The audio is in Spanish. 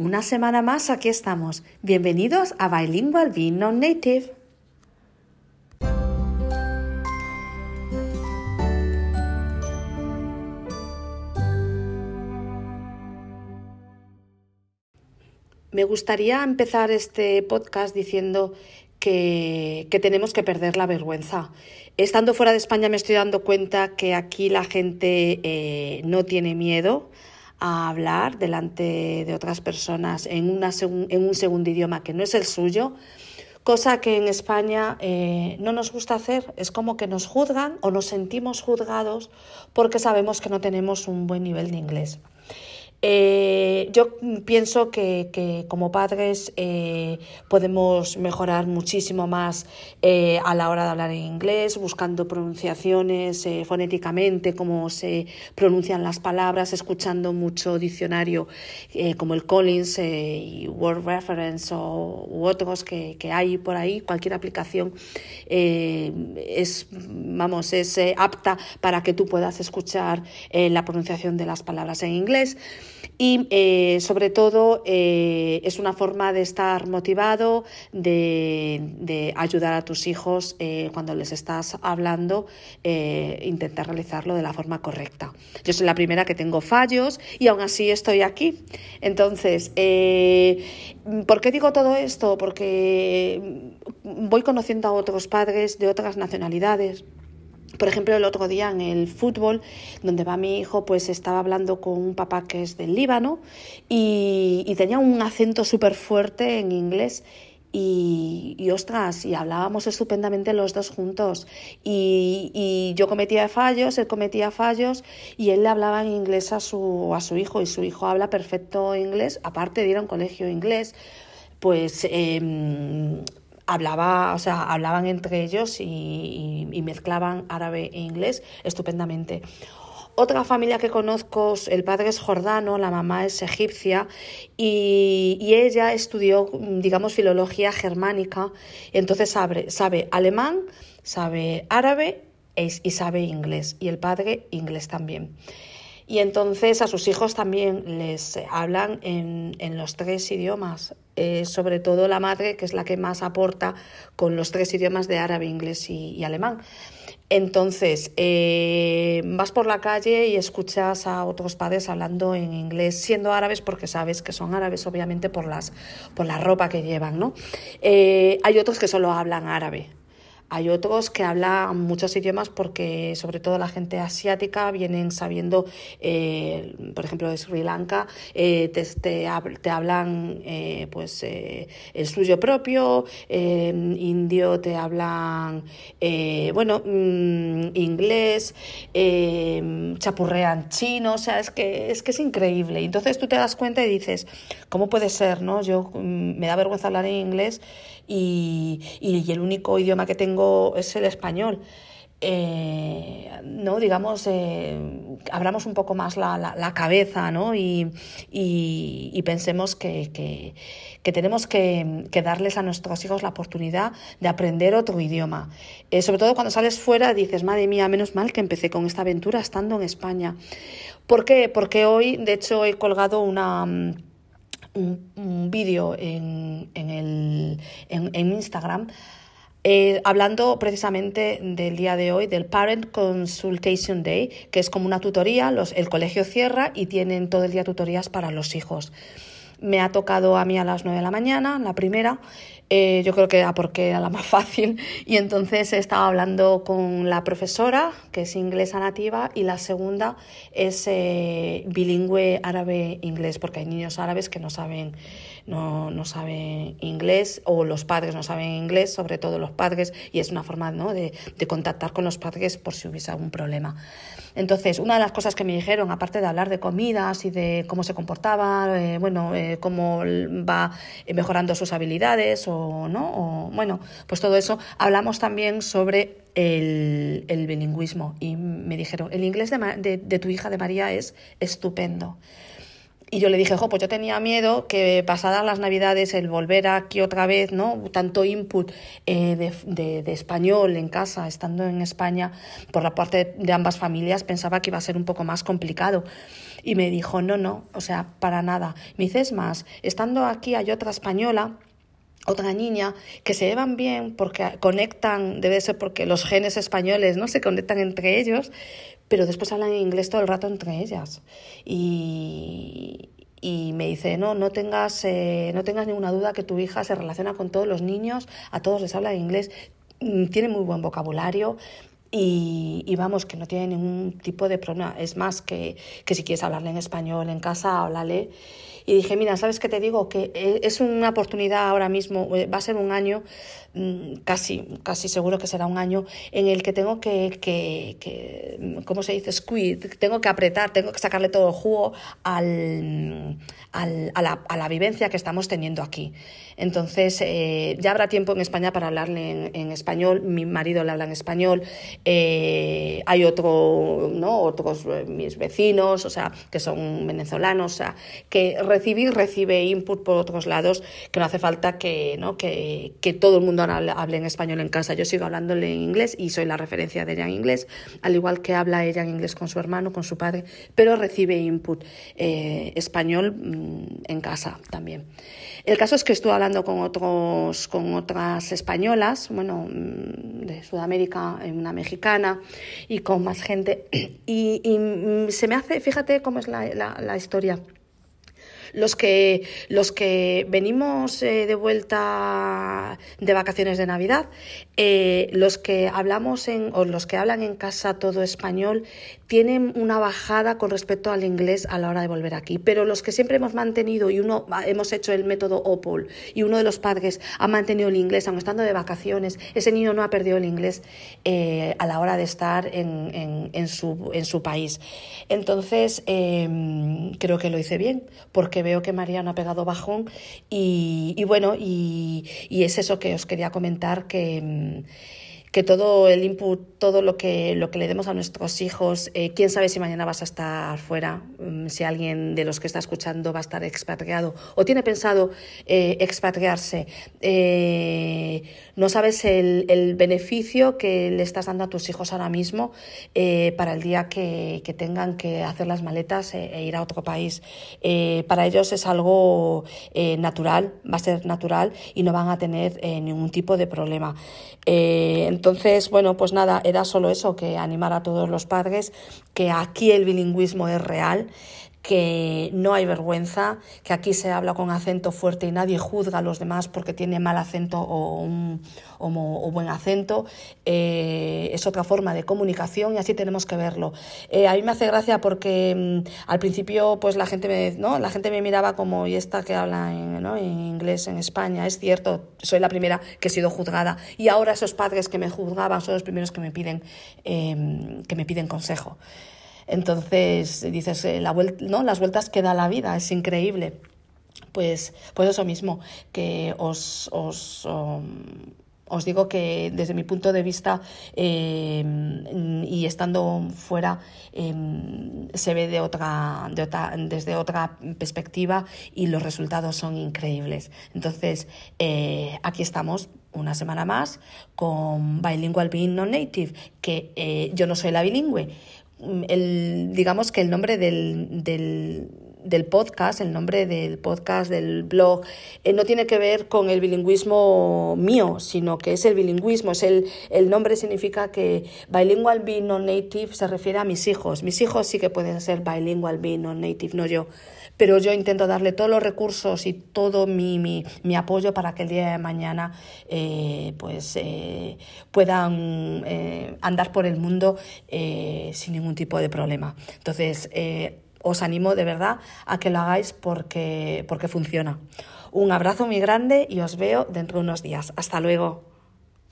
Una semana más aquí estamos. Bienvenidos a Bilingual Being Non-Native. Me gustaría empezar este podcast diciendo que, tenemos que perder la vergüenza. Estando fuera de España me estoy dando cuenta que aquí la gente eh, no tiene miedo a hablar delante de otras personas en, una en un segundo idioma que no es el suyo, cosa que en España eh, no nos gusta hacer. Es como que nos juzgan o nos sentimos juzgados porque sabemos que no tenemos un buen nivel de inglés. Eh, yo pienso que, como padres eh, podemos mejorar muchísimo más eh, a la hora de hablar en inglés, buscando pronunciaciones fonéticamente, cómo se pronuncian las palabras, escuchando mucho diccionario como el Collins y Word Reference o, u otros que, que, hay por ahí. Cualquier aplicación es, vamos, es apta para que tú puedas escuchar la pronunciación de las palabras en inglés y eh, sobre todo eh, es una forma de estar motivado, de, ayudar a tus hijos eh, cuando les estás hablando, intentar realizarlo de la forma correcta. Yo soy la primera que tengo fallos y aún así estoy aquí. Entonces, ¿por qué digo todo esto? Porque voy conociendo a otros padres de otras nacionalidades por ejemplo, el otro día en el fútbol, donde va mi hijo, pues estaba hablando con un papá que es del Líbano y, tenía un acento súper fuerte en inglés. Y, y, ostras, y hablábamos estupendamente los dos juntos. Y, yo cometía fallos, él cometía fallos, y él le hablaba en inglés a su, a su hijo, y su hijo habla perfecto inglés, aparte de ir a un colegio inglés. Pues eh, hablaba, o sea, hablaban entre ellos y, mezclaban árabe e inglés estupendamente. Otra familia que conozco, el padre es jordano, la mamá es egipcia y, ella estudió, digamos, filología germánica, entonces sabe, sabe alemán, sabe árabe y sabe inglés, y el padre inglés también. Y entonces a sus hijos también les hablan en, los tres idiomas, eh, sobre todo la madre, que es la que más aporta con los tres idiomas de árabe, inglés y, alemán. Entonces, eh, vas por la calle y escuchas a otros padres hablando en inglés, siendo árabes porque sabes que son árabes, obviamente, por, las, por la ropa que llevan, ¿no? Eh, hay otros que solo hablan árabe, hay otros que hablan muchos idiomas porque sobre todo la gente asiática vienen sabiendo, eh, por ejemplo, de Sri Lanka, eh, te, te, hablan eh, pues el suyo propio, indio te hablan, bueno, mm, inglés, chapurrean chino, o sea, es que, es que es increíble. Entonces tú te das cuenta y dices, ¿cómo puede ser? no Yo mm, me da vergüenza hablar en inglés y, y, el único idioma que tengo es el español. Eh, no digamos eh, abramos un poco más la, la, cabeza ¿no? y, pensemos que, que, tenemos que, darles a nuestros hijos la oportunidad de aprender otro idioma eh, sobre todo cuando sales fuera dices madre mía menos mal que empecé con esta aventura estando en España ¿por qué? porque hoy de hecho he colgado una un, vídeo en, en, el, en, en Instagram eh, hablando precisamente del día de hoy, del Parent Consultation Day, que es como una tutoría, los, el colegio cierra y tienen todo el día tutorías para los hijos. Me ha tocado a mí a las 9 de la mañana, la primera, eh, yo creo que era porque era la más fácil y entonces estaba hablando con la profesora, que es inglesa nativa, y la segunda es eh, bilingüe árabe-inglés, porque hay niños árabes que no saben, no, no, saben inglés o los padres no saben inglés, sobre todo los padres, y es una forma ¿no? de, de contactar con los padres por si hubiese algún problema. Entonces, una de las cosas que me dijeron, aparte de hablar de comidas y de cómo se comportaba, eh, bueno, cómo va mejorando sus habilidades o ¿no? bueno, pues todo eso. Hablamos también sobre el, bilingüismo y me dijeron, el inglés de, tu hija de María es estupendo. y yo le dije, jo, pues yo tenía miedo que pasadas las navidades el volver aquí otra vez, ¿no? Tanto input eh, de, de, español en casa, estando en España, por la parte de ambas familias, pensaba que iba a ser un poco más complicado. Y me dijo, no, no, o sea, para nada. Me dices más, estando aquí hay otra española otra niña, que se llevan bien porque conectan, debe ser porque los genes españoles no se conectan entre ellos, pero después hablan inglés todo el rato entre ellas. Y, y me dice, no, no tengas, eh, no tengas ninguna duda que tu hija se relaciona con todos los niños, a todos les habla inglés, mm, tiene muy buen vocabulario, y, vamos, que no tiene ningún tipo de problema. Es más, que, que si quieres hablarle en español en casa, háblale. Y dije, mira, ¿sabes qué te digo? Que eh, es una oportunidad ahora mismo, eh, va a ser un año, mm, casi, casi seguro que será un año, en el que tengo que, que, que ¿cómo se dice? Squid, tengo que apretar, tengo que sacarle todo el jugo al, al, a, la, a, la, vivencia que estamos teniendo aquí. Entonces, eh, ya habrá tiempo en España para hablarle en español, mi marido le habla en español, eh, hay otro, ¿no? otros, mis vecinos, o sea, que son venezolanos, o sea, que recibir, recibe input por otros lados, que no hace falta que, ¿no? que, que todo el mundo hable, en español en casa. Yo sigo hablándole en inglés y soy la referencia de ella en inglés, al igual que habla ella en inglés con su hermano, con su padre, pero recibe input eh, español mm, en casa también. El caso es que estuve hablando con, otros, con otras españolas, bueno, mm, de Sudamérica, una mexicana y con más gente, y, y mm, se me hace, fíjate cómo es la, la, la historia los que, los que venimos eh, de vuelta de vacaciones de Navidad, eh, los que hablamos en, o los que hablan en casa todo español, tienen una bajada con respecto al inglés a la hora de volver aquí. Pero los que siempre hemos mantenido, y uno hemos hecho el método OPOL, y uno de los padres ha mantenido el inglés, aun estando de vacaciones, ese niño no ha perdido el inglés eh, a la hora de estar en, en, en, su, en su país. Entonces, eh, creo que lo hice bien, porque veo que María no ha pegado bajón y, y bueno, y, y, es eso que os quería comentar que mm, que todo el input, todo lo que, lo que le demos a nuestros hijos, eh, quién sabe si mañana vas a estar fuera, mm, si alguien de los que está escuchando va a estar expatriado o tiene pensado eh, expatriarse. Eh, no sabes el, el, beneficio que le estás dando a tus hijos ahora mismo para el día que, que, tengan que hacer las maletas e, e ir a otro país. Para ellos es algo natural, va a ser natural y no van a tener ningún tipo de problema. Entonces, bueno, pues nada, era solo eso, que animar a todos los padres, que aquí el bilingüismo es real, que no hay vergüenza, que aquí se habla con acento fuerte y nadie juzga a los demás porque tiene mal acento o, un, o, buen acento. Eh, es otra forma de comunicación y así tenemos que verlo. Eh, a mí me hace gracia porque mmm, al principio pues la gente me, ¿no? la gente me miraba como, y esta que habla en, inglés en España, es cierto, soy la primera que he sido juzgada y ahora esos padres que me juzgaban son los primeros que me piden, eh, que me piden consejo. Entonces dices, eh, la ¿no? las vueltas que da la vida, es increíble. Pues, pues eso mismo, que os, os, um, os digo que desde mi punto de vista eh, y estando fuera eh, se ve de otra, de otra, desde otra perspectiva y los resultados son increíbles. Entonces, eh, aquí estamos una semana más con Bilingual Being Non-Native, que eh, yo no soy la bilingüe, el, digamos que el nombre del, del, del, podcast, el nombre del podcast, del blog, eh, no tiene que ver con el bilingüismo mío, sino que es el bilingüismo. Es el, el nombre significa que bilingual be non-native se refiere a mis hijos. Mis hijos sí que pueden ser bilingual be non-native, no yo pero yo intento darle todos los recursos y todo mi, mi, mi apoyo para que el día de mañana eh, pues, eh, puedan andar por el mundo sin ningún tipo de problema. Entonces, os animo de verdad a que lo hagáis porque, porque funciona. Un abrazo muy grande y os veo dentro de unos días. Hasta luego.